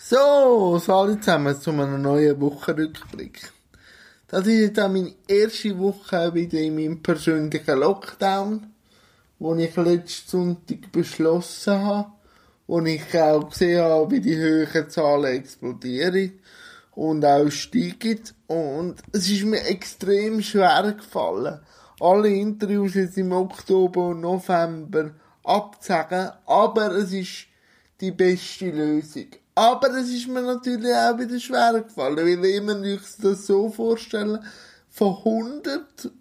So, alle zusammen zu einem neuen Wochenrückblick. Das ist jetzt auch meine erste Woche wieder in meinem persönlichen Lockdown, wo ich letzten Sonntag beschlossen habe, wo ich auch gesehen habe, wie die höheren Zahlen explodieren und auch steigen. Und es ist mir extrem schwer gefallen, alle Interviews jetzt im Oktober und November abzusagen, aber es ist die beste Lösung. Aber es ist mir natürlich auch wieder schwer gefallen, weil ich mir das so vorstellen, von 100,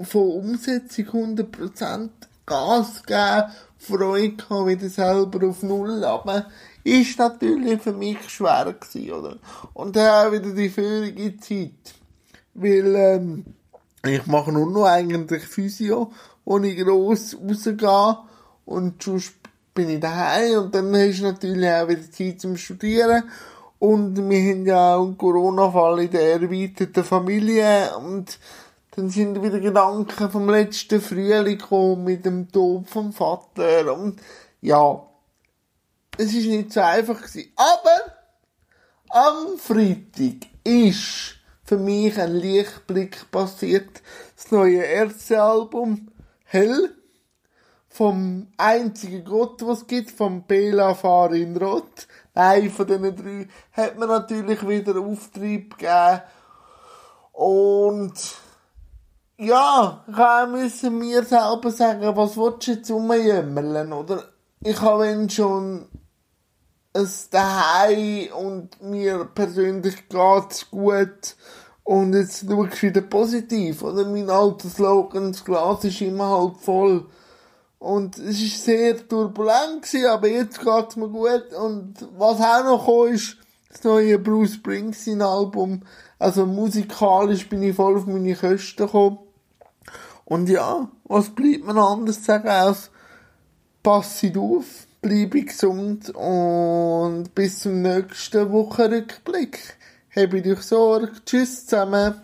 von Umsetzung 100% Gas geben, Freude haben, wieder selber auf Null aber ist natürlich für mich schwer gewesen, oder? Und dann auch wieder die völlige Zeit. Weil, ähm, ich mache nur noch eigentlich Physio, ich gross rausgehe und sonst bin ich daheim und dann hast natürlich auch wieder Zeit zum Studieren. Und wir haben ja auch einen Corona-Fall in der erweiterten Familie und dann sind wieder Gedanken vom letzten Frühling gekommen mit dem Tod vom Vater und ja, es ist nicht so einfach gewesen. Aber am Freitag ist für mich ein Lichtblick passiert. Das neue Ärztealbum Hell vom einzigen Gott, was gibt, vom Bela Farin Roth, Nein, von diesen drei, hat mir natürlich wieder Auftrieb gegeben. Und, ja, ich müssen mir selber sagen, was willst du jetzt rumjämmerlen, oder? Ich habe wenn schon es daheim und mir persönlich geht's gut und jetzt schaue ich wieder positiv, oder? Mein alter Slogan, das Glas ist immer halb voll. Und es war sehr turbulent, gewesen, aber jetzt geht's mir gut. Und was auch noch kam, ist das neue Bruce Springsteen Album. Also musikalisch bin ich voll auf meine Kosten gekommen. Und ja, was bleibt mir anders zu sagen als passet auf, bleibe gesund und bis zum nächsten Wochenrückblick. Habe ich euch Sorge. Tschüss zusammen.